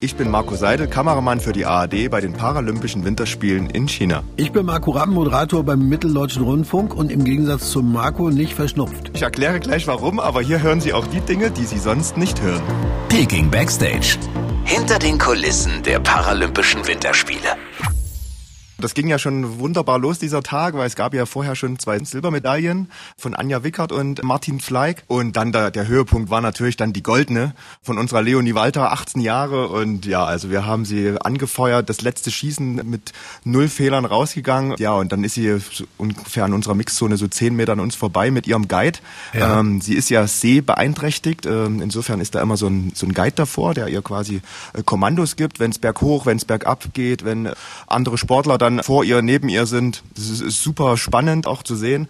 Ich bin Marco Seidel, Kameramann für die ARD bei den Paralympischen Winterspielen in China. Ich bin Marco Ramm, Moderator beim Mitteldeutschen Rundfunk und im Gegensatz zu Marco nicht verschnupft. Ich erkläre gleich warum, aber hier hören Sie auch die Dinge, die Sie sonst nicht hören. Peking Backstage. Hinter den Kulissen der Paralympischen Winterspiele. Das ging ja schon wunderbar los, dieser Tag, weil es gab ja vorher schon zwei Silbermedaillen von Anja Wickert und Martin Fleig. Und dann der, der Höhepunkt war natürlich dann die goldene von unserer Leonie Walter, 18 Jahre. Und ja, also wir haben sie angefeuert, das letzte Schießen mit null Fehlern rausgegangen. Ja, und dann ist sie ungefähr an unserer Mixzone so zehn Meter an uns vorbei mit ihrem Guide. Ja. Ähm, sie ist ja sehbeeinträchtigt. Ähm, insofern ist da immer so ein, so ein Guide davor, der ihr quasi äh, Kommandos gibt, wenn es berghoch, wenn es bergab geht, wenn andere Sportler dann dann vor ihr, neben ihr sind. Das ist, ist super spannend auch zu sehen.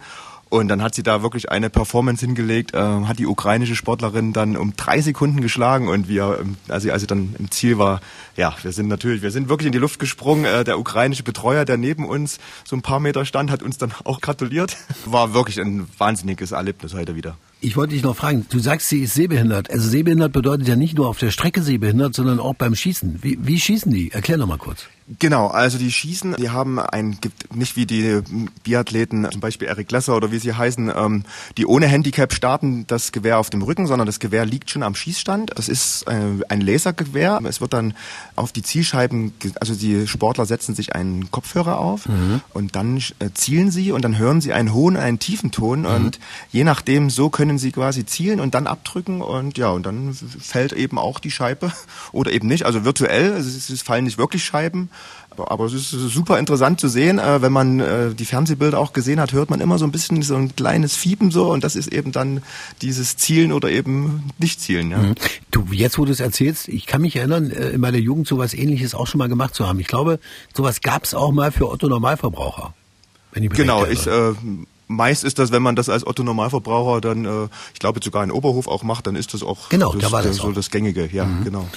Und dann hat sie da wirklich eine Performance hingelegt, äh, hat die ukrainische Sportlerin dann um drei Sekunden geschlagen und wir, als sie, als sie dann im Ziel war, ja, wir sind natürlich, wir sind wirklich in die Luft gesprungen. Äh, der ukrainische Betreuer, der neben uns so ein paar Meter stand, hat uns dann auch gratuliert. War wirklich ein wahnsinniges Erlebnis heute wieder. Ich wollte dich noch fragen, du sagst, sie ist sehbehindert. Also sehbehindert bedeutet ja nicht nur auf der Strecke sehbehindert, sondern auch beim Schießen. Wie, wie schießen die? Erklär noch mal kurz. Genau, also die schießen, die haben ein, gibt nicht wie die Biathleten, zum Beispiel Eric Lesser oder wie sie heißen, ähm, die ohne Handicap starten das Gewehr auf dem Rücken, sondern das Gewehr liegt schon am Schießstand. Das ist äh, ein Lasergewehr. Es wird dann auf die Zielscheiben, also die Sportler setzen sich einen Kopfhörer auf mhm. und dann äh, zielen sie und dann hören sie einen hohen, einen tiefen Ton mhm. und je nachdem so können sie quasi zielen und dann abdrücken und ja, und dann fällt eben auch die Scheibe oder eben nicht, also virtuell, es, es fallen nicht wirklich Scheiben, aber es ist super interessant zu sehen, äh, wenn man äh, die Fernsehbilder auch gesehen hat, hört man immer so ein bisschen so ein kleines Fiepen so und das ist eben dann dieses Zielen oder eben nicht Zielen. Ja. Mhm. Du, jetzt wo du es erzählst, ich kann mich erinnern, äh, in meiner Jugend sowas ähnliches auch schon mal gemacht zu haben. Ich glaube, sowas gab es auch mal für Otto Normalverbraucher. Wenn ich genau, ich äh, meist ist das, wenn man das als Otto Normalverbraucher dann, äh, ich glaube sogar in Oberhof auch macht, dann ist das auch genau, das, da war das so auch. das gängige, ja, mhm. genau.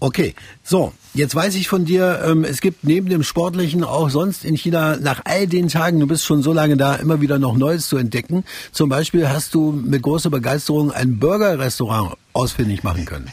Okay, so, jetzt weiß ich von dir, ähm, es gibt neben dem Sportlichen auch sonst in China nach all den Tagen, du bist schon so lange da, immer wieder noch Neues zu entdecken. Zum Beispiel hast du mit großer Begeisterung ein Burger-Restaurant ausfindig machen können.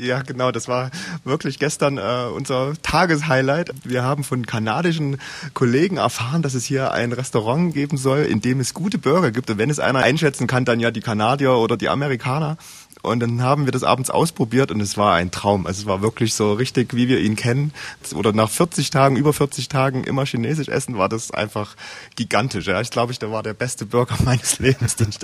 Ja, genau, das war wirklich gestern äh, unser Tageshighlight. Wir haben von kanadischen Kollegen erfahren, dass es hier ein Restaurant geben soll, in dem es gute Burger gibt. Und wenn es einer einschätzen kann, dann ja die Kanadier oder die Amerikaner. Und dann haben wir das abends ausprobiert und es war ein Traum. Also es war wirklich so richtig, wie wir ihn kennen. Oder nach 40 Tagen, über 40 Tagen immer chinesisch essen, war das einfach gigantisch. Ja, ich glaube, ich, da war der beste Burger meines Lebens, den ich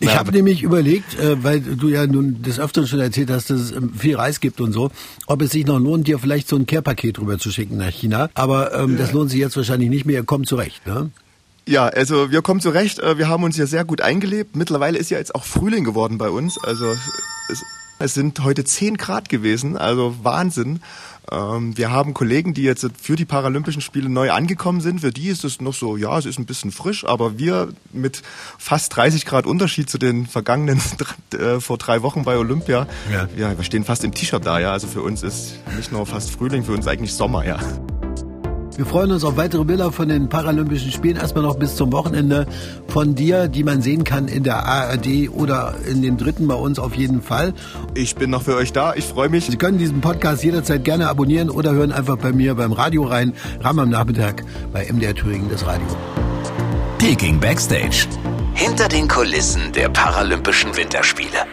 Ich habe nämlich überlegt, äh, weil du ja nun des Öfteren schon erzählt hast, dass es ähm, viel Reis gibt und so, ob es sich noch lohnt, dir vielleicht so ein Care-Paket rüber zu schicken nach China. Aber ähm, das lohnt sich jetzt wahrscheinlich nicht mehr. Kommt zurecht, ne? Ja, also wir kommen zurecht. Äh, wir haben uns hier sehr gut eingelebt. Mittlerweile ist ja jetzt auch Frühling geworden bei uns. Also es, es sind heute 10 Grad gewesen, also Wahnsinn. Ähm, wir haben Kollegen, die jetzt für die Paralympischen Spiele neu angekommen sind. Für die ist es noch so, ja, es ist ein bisschen frisch, aber wir mit fast 30 Grad Unterschied zu den vergangenen äh, vor drei Wochen bei Olympia, ja. ja, wir stehen fast im T-Shirt da, ja. Also für uns ist nicht nur fast Frühling, für uns eigentlich Sommer, ja. Wir freuen uns auf weitere Bilder von den Paralympischen Spielen. Erstmal noch bis zum Wochenende von dir, die man sehen kann in der ARD oder in den dritten bei uns auf jeden Fall. Ich bin noch für euch da. Ich freue mich. Sie können diesen Podcast jederzeit gerne abonnieren oder hören einfach bei mir beim Radio rein. Ram am Nachmittag bei MDR Thüringen das Radio. Peking Backstage. Hinter den Kulissen der Paralympischen Winterspiele.